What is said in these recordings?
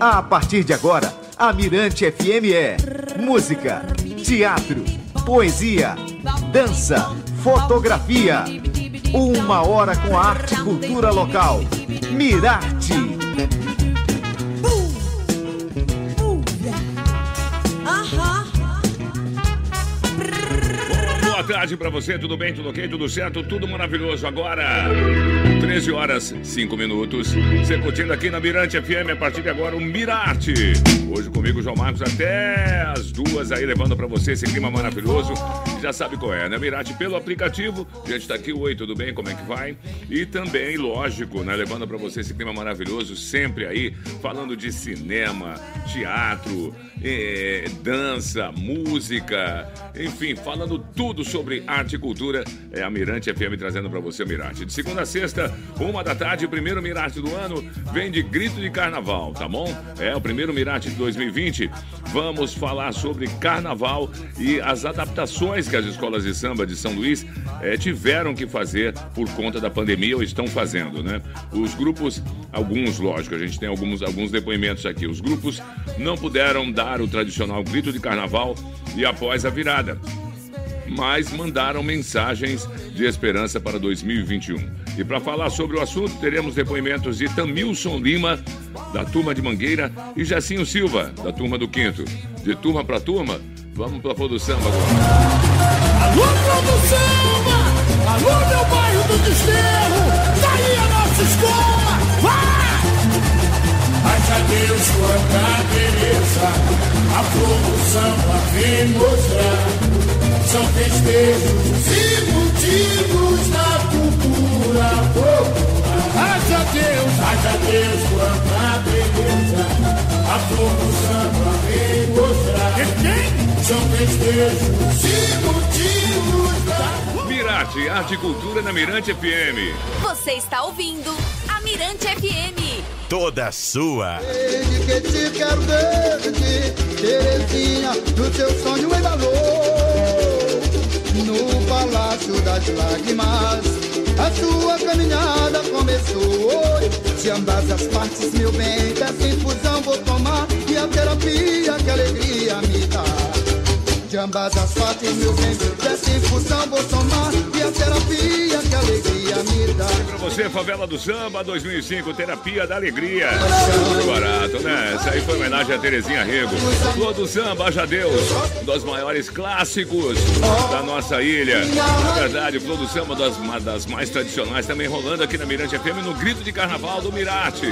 A partir de agora, a Mirante FM é música, teatro, poesia, dança, fotografia. Uma hora com a arte e cultura local. Mirarte. Boa tarde pra você, tudo bem, tudo ok, tudo certo, tudo maravilhoso. Agora, 13 horas 5 minutos. Você curtindo aqui na Mirante FM a partir de agora o Mirarte. Hoje comigo, João Marcos, até as duas aí, levando pra você esse clima maravilhoso. Já sabe qual é, né? Mirarte pelo aplicativo. A gente tá aqui, oi, tudo bem? Como é que vai? E também, lógico, né? Levando pra você esse clima maravilhoso, sempre aí, falando de cinema, teatro, eh, dança, música, enfim, falando tudo sobre arte e cultura. É a Mirante FM trazendo pra você o Mirarte. De segunda a sexta, uma da tarde, o primeiro Mirarte do ano vem de grito de carnaval, tá bom? É o primeiro Mirarte de 2020. Vamos falar sobre carnaval e as adaptações que as escolas de samba de São Luís eh, tiveram que fazer por conta da pandemia ou estão fazendo, né? Os grupos, alguns, lógico, a gente tem alguns, alguns depoimentos aqui. Os grupos não puderam dar o tradicional grito de carnaval e após a virada mas mandaram mensagens de esperança para 2021. E para falar sobre o assunto, teremos depoimentos de Tamilson Lima, da turma de Mangueira, e Jacinho Silva, da turma do Quinto. De turma para turma, vamos para do Samba agora. Alô, produção! Alô, meu bairro do Desterro! Daí a nossa escola! Vai! Haja Deus quanta beleza, a samba vem mostrar. São festejos e motivos da cultura popular. Haja Deus, haja Deus quanta beleza, a flor do samba vem mostrar. São festejos e motivos da Mirarte, Arte e Cultura na Mirante FM. Você está ouvindo a Mirante FM. Toda sua. Desde que te quero desde Terezinha, no teu sonho embalou No palácio das lágrimas. A sua caminhada começou De ambas as partes, meu bem Dessa infusão vou tomar. E a terapia, que alegria me dá. De ambas as partes, meu bem Dessa infusão vou tomar. E a terapia, que alegria me dá Pra você, Favela do Samba 2005, Terapia da Alegria. Muito barato, né? Essa aí foi homenagem a Terezinha Rego. Flor do Samba, Haja Deus, um dos maiores clássicos da nossa ilha. Na verdade, Flor do Samba, das, das mais tradicionais, também rolando aqui na Mirante FM no Grito de Carnaval do Mirate.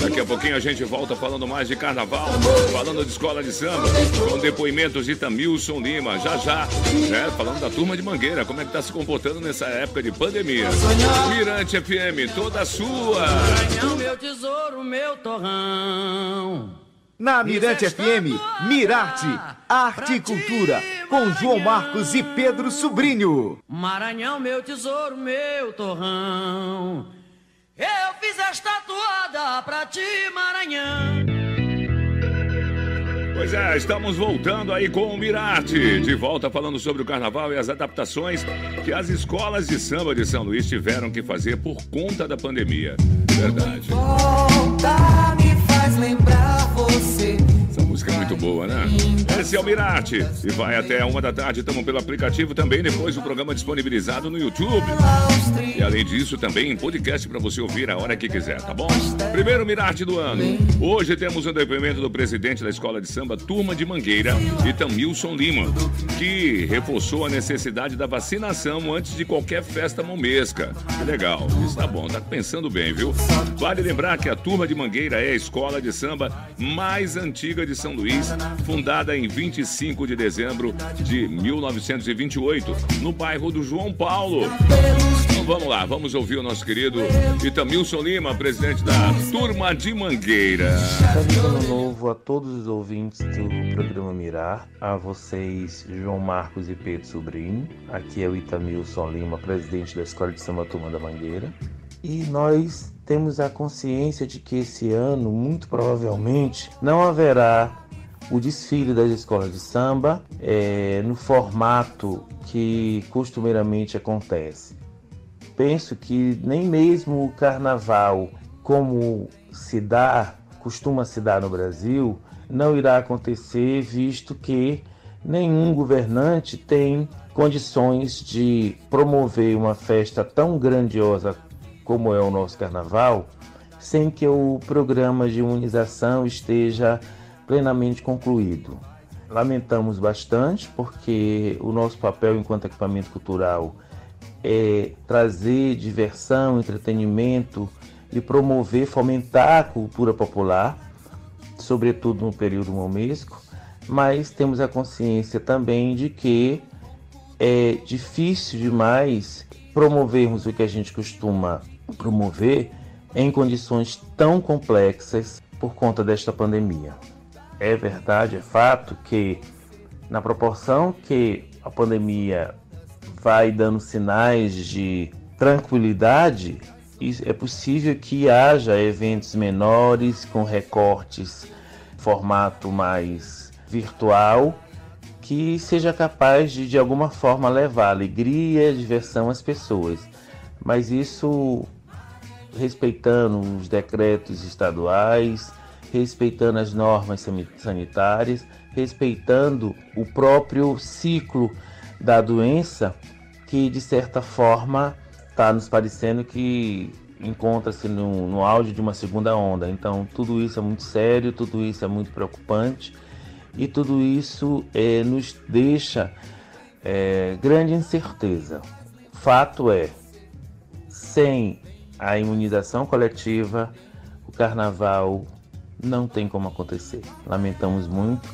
Daqui a pouquinho a gente volta falando mais de carnaval, falando de escola de samba, com depoimentos de Tamilson Lima, já já, né? Falando da turma de Mangueira, como é que tá se comportando nessa época de pandemia. Mirante FM, toda sua. meu tesouro, meu torrão. Na Mirante FM, Mirarte, Arte e Cultura, com João Marcos e Pedro Sobrinho. Maranhão, meu tesouro, meu torrão. Eu fiz esta toada pra ti, Maranhão. Pois é, estamos voltando aí com o Mirarte. De volta falando sobre o carnaval e as adaptações que as escolas de samba de São Luís tiveram que fazer por conta da pandemia. Verdade. Volta, me faz lembrar você. Música é muito boa, né? Esse é o Mirarte. E vai até uma da tarde, estamos pelo aplicativo também, depois o programa disponibilizado no YouTube. E além disso, também em podcast para você ouvir a hora que quiser, tá bom? Primeiro Mirarte do ano. Hoje temos um depoimento do presidente da Escola de Samba Turma de Mangueira, Itamilson Lima, que reforçou a necessidade da vacinação antes de qualquer festa momesca. Que legal. Isso tá bom, tá pensando bem, viu? Vale lembrar que a Turma de Mangueira é a escola de samba mais antiga de São Luís, fundada em 25 de dezembro de 1928, no bairro do João Paulo. Então vamos lá, vamos ouvir o nosso querido Itamilson Lima, presidente da Turma de Mangueira. Feliz ano novo a todos os ouvintes do programa Mirar, a vocês João Marcos e Pedro Sobrinho. Aqui é o Itamilson Lima, presidente da Escola de Samba Turma da Mangueira. E nós temos a consciência de que esse ano, muito provavelmente, não haverá o desfile das escolas de samba eh, no formato que costumeiramente acontece. Penso que nem mesmo o carnaval, como se dá costuma se dar no Brasil não irá acontecer, visto que nenhum governante tem condições de promover uma festa tão grandiosa como é o nosso carnaval, sem que o programa de imunização esteja plenamente concluído. Lamentamos bastante porque o nosso papel enquanto equipamento cultural é trazer diversão, entretenimento e promover, fomentar a cultura popular, sobretudo no período momesco, mas temos a consciência também de que é difícil demais promovermos o que a gente costuma promover em condições tão complexas por conta desta pandemia. É verdade, é fato que, na proporção que a pandemia vai dando sinais de tranquilidade, é possível que haja eventos menores com recortes formato mais virtual que seja capaz de de alguma forma levar alegria, diversão às pessoas. Mas isso respeitando os decretos estaduais, respeitando as normas sanitárias, respeitando o próprio ciclo da doença, que de certa forma está nos parecendo que encontra-se no, no auge de uma segunda onda. Então, tudo isso é muito sério, tudo isso é muito preocupante e tudo isso é, nos deixa é, grande incerteza. Fato é, sem a imunização coletiva, o carnaval não tem como acontecer. Lamentamos muito,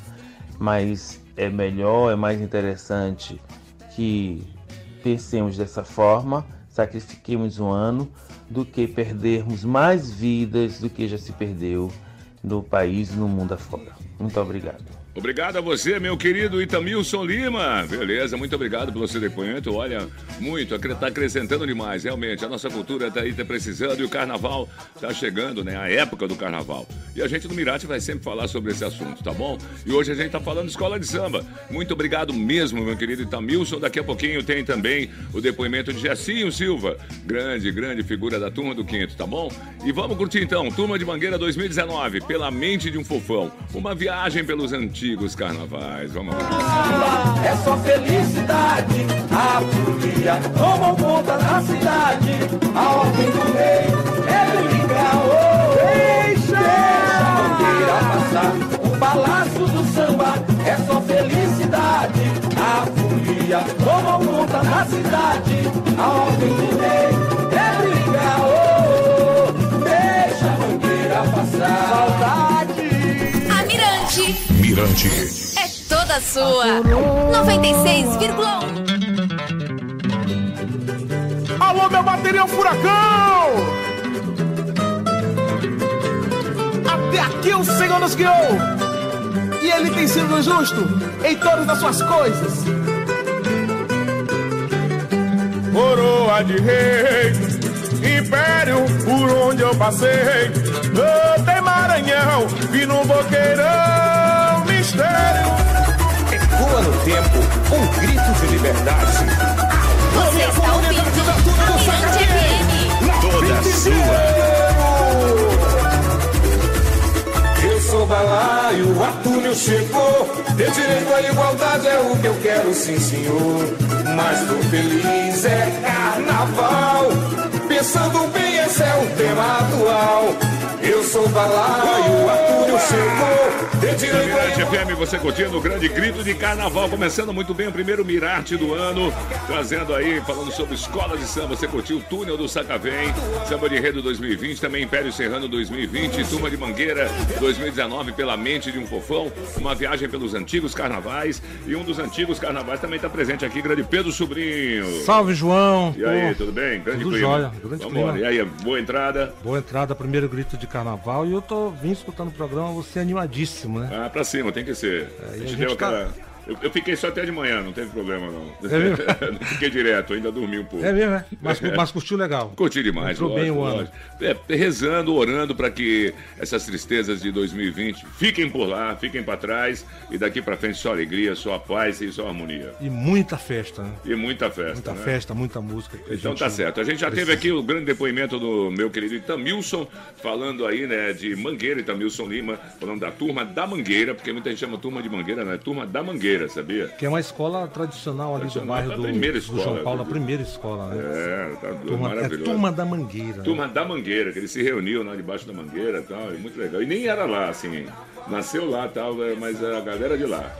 mas é melhor, é mais interessante que pensemos dessa forma, sacrifiquemos um ano, do que perdermos mais vidas do que já se perdeu no país e no mundo afora. Muito obrigado. Obrigado a você, meu querido Itamilson Lima. Beleza, muito obrigado pelo seu depoimento. Olha, muito, está acrescentando demais, realmente. A nossa cultura está aí tá precisando e o carnaval está chegando, né? A época do carnaval. E a gente do Mirate vai sempre falar sobre esse assunto, tá bom? E hoje a gente está falando de escola de samba. Muito obrigado mesmo, meu querido Itamilson. Daqui a pouquinho tem também o depoimento de Jessinho Silva, grande, grande figura da turma do quinto, tá bom? E vamos curtir então, Turma de Mangueira 2019, pela mente de um fofão. Uma viagem pelos antigos antigos carnavais. Vamos lá. É só felicidade, a folia tomam conta da cidade. A ordem do rei é ligar, oh, deixa, a bandeira passar. O palácio do samba é só felicidade, a folia tomam conta da cidade. A ordem do rei é ligar, oh, deixa a bandeira passar. É toda sua. 96,1. Alô, meu bateria furacão! Até aqui o Senhor nos guiou. E Ele tem sido justo em todas as suas coisas. Coroa de rei, império por onde eu passei. Oh, tem Maranhão, vi no boqueirão, mistério. Ecoa no tempo, um grito de liberdade. Você está ouvindo a Mirante FM. Toda sua. Eu sou balaio, o Artúnio chegou. Ter direito à igualdade é o que eu quero, sim, senhor. Mas tô feliz, é carnaval. Pensando bem, esse é o tema atual. Eu sou balaio, o Artúnio chegou. Direito Mirarte igualdade. FM, você curtindo o grande grito de carnaval, começando muito bem o primeiro Mirarte do ano, trazendo aí, falando sobre escola de samba, você curtiu o Túnel do Sacavém, Samba de Enredo 2020, também Império Serrano 2020, Turma de Mangueira 2019, Pela Mente de um Fofão, uma viagem pelos antigos carnavais, e um dos antigos carnavais também está presente aqui, grande Pedro Sobrinho. Salve, João. E aí, Pô, tudo bem? Grande tudo clima. jóia, grande Vambora. clima. E aí, boa entrada? Boa entrada, primeiro grito de carnaval. E eu tô vim escutando o programa, você é animadíssimo, né? Ah, pra cima, tem que ser. É, a gente a deu gente tá- aquela Eu, eu fiquei só até de manhã, não teve problema não. É mesmo? não fiquei direto, ainda dormi um pouco. É mesmo, é? Mas, mas curtiu legal. Curti demais, Entrou bem o ano. lógico. É, rezando, orando para que essas tristezas de 2020 fiquem por lá, fiquem para trás e daqui para frente só alegria, só paz e só harmonia. E muita festa, né? E muita festa, Muita né? festa, muita música. Então tá certo. A gente já teve precisa. aqui o grande depoimento do meu querido Itamilson, falando aí, né, de Mangueira, Itamilson Lima, falando da turma da Mangueira, porque muita gente chama turma de Mangueira, não é turma da Mangueira, sabia? Que é uma escola tradicional ali do Tradicional, bairro a do, primeira do escola, João Paulo, a primeira escola, né? É, tá Turma, é maravilhoso. turma da Mangueira. né? Turma da Mangueira, que eles se reuniam lá debaixo da Mangueira e tal, e muito legal. E nem era lá, assim, nasceu lá e tal, é, mas a galera de lá.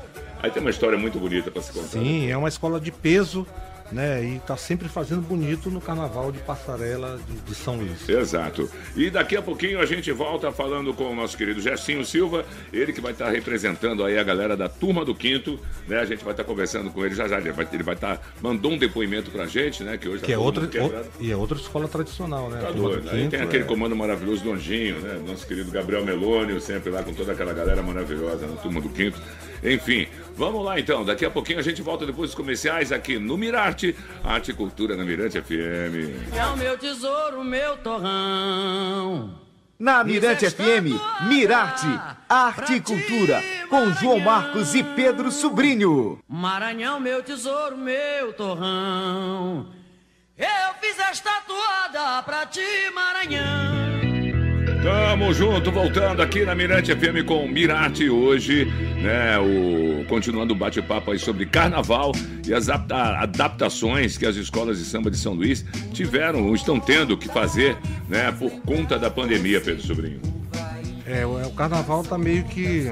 Aí tem uma história muito bonita pra se contar. Sim, é uma escola de peso, né? E tá sempre fazendo bonito no carnaval de passarela de, de São Luís. Exato. E daqui a pouquinho a gente volta falando com o nosso querido Gessinho Silva, ele que vai estar representando aí a galera da Turma do Quinto, né? A gente vai estar conversando com ele já já, ele vai estar mandou um depoimento pra gente, né, que hoje tá Que é todo outra, o- e é outra escola tradicional, né? Tá doido. Aí Quinto, tem aquele é. comando maravilhoso do Anjinho, né? Nosso querido Gabriel Melônio, sempre lá com toda aquela galera maravilhosa na turma do quinto. Enfim, vamos lá então. Daqui a pouquinho a gente volta depois dos comerciais aqui no Mirarte, Arte e Cultura na Mirante FM. É o meu tesouro, meu torrão. Na Mirante FM, Mirarte, Arte e Cultura, com João Marcos e Pedro Sobrinho. Maranhão, meu tesouro, meu torrão. Eu fiz esta toada pra ti, Maranhão. Tamo junto, voltando aqui na Mirante FM com o Mirarte hoje, né? O, continuando o bate-papo aí sobre carnaval e as adapta- adaptações que as escolas de samba de São Luís tiveram ou estão tendo que fazer, né? Por conta da pandemia, Pedro Sobrinho. É, o, o carnaval tá meio que.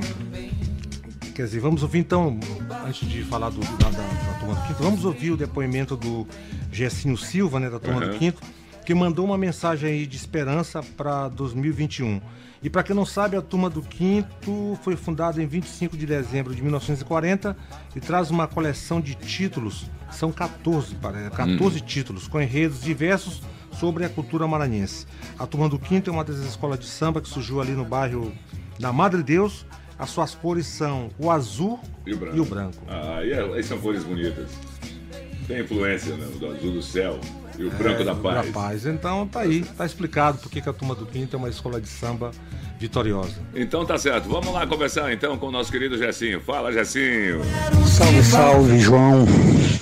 Quer dizer, vamos ouvir então, antes de falar do, da, da, da turma do quinto, vamos ouvir o depoimento do Gessinho Silva, né, da turma Aham. do quinto, que mandou uma mensagem aí de esperança para 2021. E para quem não sabe, a turma do quinto foi fundada em 25 de dezembro de 1940 e traz uma coleção de títulos, são 14, parece, 14 títulos, com enredos diversos sobre a cultura maranhense. A Turma do Quinto é uma das escolas de samba que surgiu ali no bairro da Madre Deus. As suas cores são o azul E o branco. e o branco. Ah, e aí são cores bonitas. Tem influência, né? Do azul do céu e o branco É, da paz. Da paz. Então tá aí, tá explicado por que que a Turma do Quinto é uma escola de samba vitoriosa. Então tá certo. Vamos lá conversar então com o nosso querido Gessinho. Fala, Gessinho. Salve, salve, João,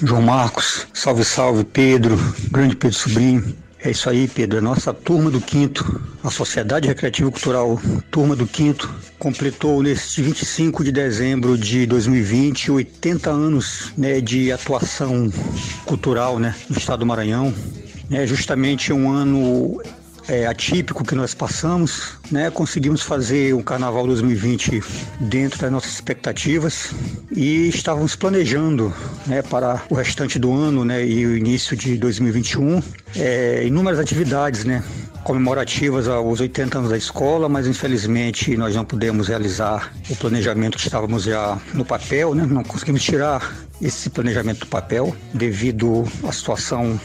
João Marcos. Salve, salve, Pedro, grande Pedro Sobrinho. É isso aí, Pedro. A nossa turma do quinto, a Sociedade Recreativa Cultural Turma do Quinto, completou neste 25 de dezembro de 2020 80 anos né, de atuação cultural né, no estado do Maranhão. É justamente um ano é, atípico que nós passamos, né? Conseguimos fazer o Carnaval 2020 dentro das nossas expectativas e estávamos planejando, né, para o restante do ano, né, e o início de 2021, é, inúmeras atividades, né, comemorativas aos 80 anos da escola, mas infelizmente nós não pudemos realizar o planejamento que estávamos já no papel, né? Não conseguimos tirar esse planejamento do papel devido à situação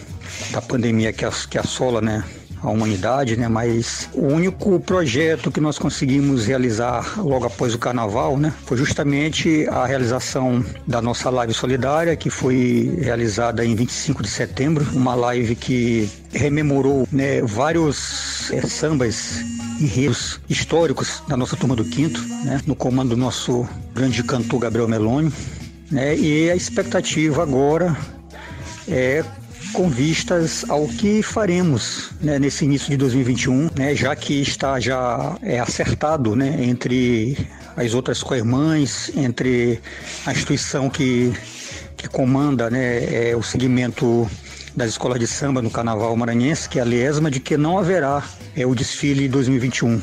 da pandemia que, as- que assola, né, a humanidade, né? Mas o único projeto que nós conseguimos realizar logo após o carnaval, né? Foi justamente a realização da nossa live solidária, que foi realizada em 25 de setembro, uma live que rememorou, né, vários eh, sambas enredos históricos da nossa turma do quinto, né? No comando do nosso grande cantor Gabriel Meloni, né? E a expectativa agora é com vistas ao que faremos né, nesse início de 2021, né, já que está já é, acertado né, entre as outras co-irmãs, entre a instituição que, que comanda né, é, o segmento das escolas de samba no Carnaval Maranhense, que é a Liesma, de que não haverá é, o desfile 2021.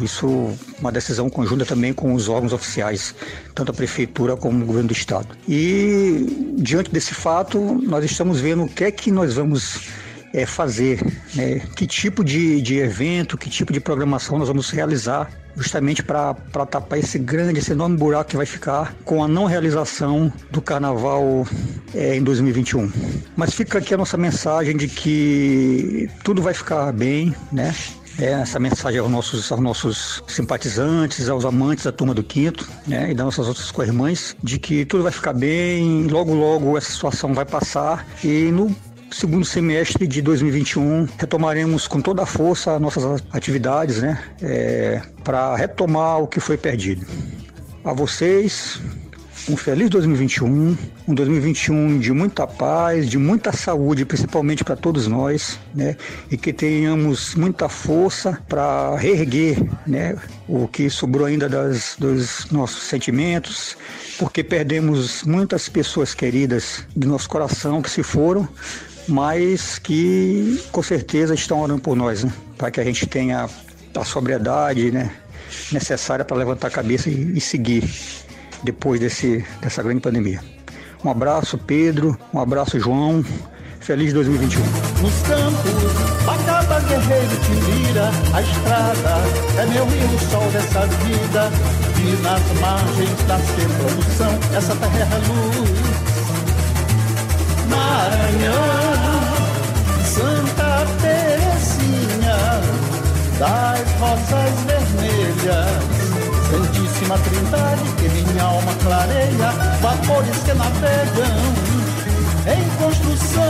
Isso uma decisão conjunta também com os órgãos oficiais, tanto a prefeitura como o governo do estado. E diante desse fato, nós estamos vendo o que é que nós vamos é, fazer, né? que tipo de, de evento, que tipo de programação nós vamos realizar, justamente para tapar esse grande, esse enorme buraco que vai ficar com a não realização do carnaval é, em 2021. Mas fica aqui a nossa mensagem de que tudo vai ficar bem, né? É, essa mensagem aos nossos, aos nossos simpatizantes, aos amantes da turma do quinto, né, e das nossas outras co-irmãs, de que tudo vai ficar bem, logo, logo essa situação vai passar e no segundo semestre de 2021 retomaremos com toda a força nossas atividades, né, é, para retomar o que foi perdido. A vocês, um feliz 2021, um 2021 de muita paz, de muita saúde, principalmente para todos nós, né? E que tenhamos muita força para reerguer, né? O que sobrou ainda das, dos nossos sentimentos, porque perdemos muitas pessoas queridas do nosso coração que se foram, mas que com certeza estão orando por nós, né? Para que a gente tenha a sobriedade, né? Necessária para levantar a cabeça e, e seguir depois desse, dessa grande pandemia. Um abraço, Pedro. Um abraço, João. Feliz 2021. Nos campos, acaba guerreiro te mira, a estrada é meu rio, sol dessa vida. E nas margens da ser produção, essa terra é luz. Maranhão, Santa Teresinha, das rosas vermelhas. Santíssima Trindade, que minha alma clareia, vapores que navegam em construção.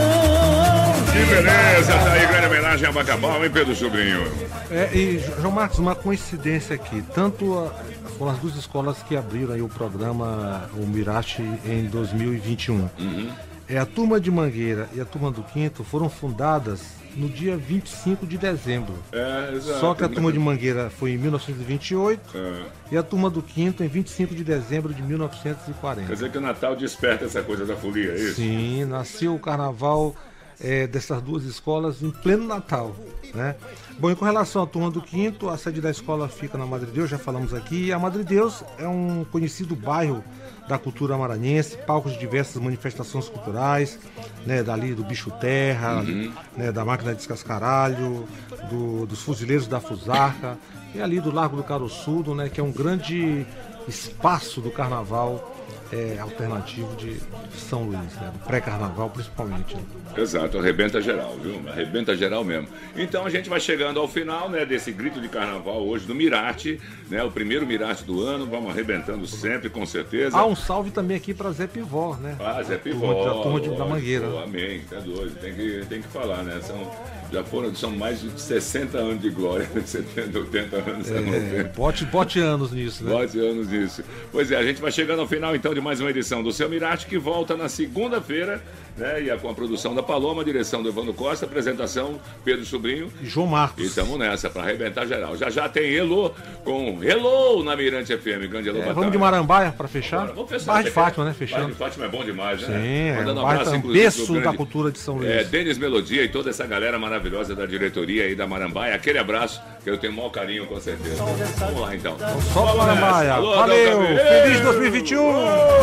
Que beleza, tá aí, grande homenagem a Bacabal, hein, Pedro Sobrinho? É, e João Marcos, uma coincidência aqui, tanto a, foram as duas escolas que abriram aí o programa o Mirate em 2021. Uhum. É a turma de Mangueira e a turma do Quinto foram fundadas no dia 25 de dezembro. É, exato. Só que a turma de Mangueira foi em 1928 É. e a turma do Quinto em 25 de dezembro de 1940. Quer dizer que o Natal desperta essa coisa da folia, é isso? Sim, nasceu o carnaval é, dessas duas escolas em pleno Natal. Né? Bom, e com relação à turma do quinto, a sede da escola fica na Madre Deus, já falamos aqui, a Madre Deus é um conhecido bairro da cultura maranhense, palco de diversas manifestações culturais, né, dali do Bicho Terra, Uhum. né, da máquina de descascaralho, do- dos fuzileiros da Fusarca, e ali do Largo do Caroçudo, né, que é um grande espaço do carnaval é, alternativo de, de São Luís, né, do pré-carnaval principalmente. né. Exato, arrebenta geral, viu? Arrebenta geral mesmo. Então a gente vai chegando ao final, né, desse grito de carnaval hoje do Mirate, né? O primeiro Mirate do ano, vamos arrebentando sempre, com certeza. Ah, um salve também aqui para Zé Pivó, né? Ah, Zé turma Pivó. de- A turma de- da Mangueira. Amém, tá doido. Tem que, tem que falar, né? São, já foram, são mais de 60 anos de glória, 70, 80 anos, É, 90. bote, bote anos nisso, né? Bote anos nisso. Pois é, a gente vai chegando ao final então de mais uma edição do Seu Mirate, que volta na segunda-feira, né? E é com a produção da Paloma, direção do Evandro Costa, apresentação Pedro Sobrinho. E João Marcos. E estamos nessa, para arrebentar geral. Já já tem Elô com Hello na Mirante FM. Grande Elô É, vamos de Marambaia para fechar? Bora, vamos fechar. Bairro de quer? Fátima, né? Fechando. de Fátima é bom demais, né? Sim, é Mandando um um abraço, um inclusive, berço pro da grande- cultura de São Luís. É, Denis Melodia e toda essa galera maravilhosa da diretoria aí da Marambaia. Aquele abraço que eu tenho o maior carinho, com certeza. Vamos lá, então. Só Vamos Marambaia. Valeu! Feliz 2021!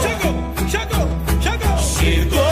Chegou, chegou, chegou. Chegou,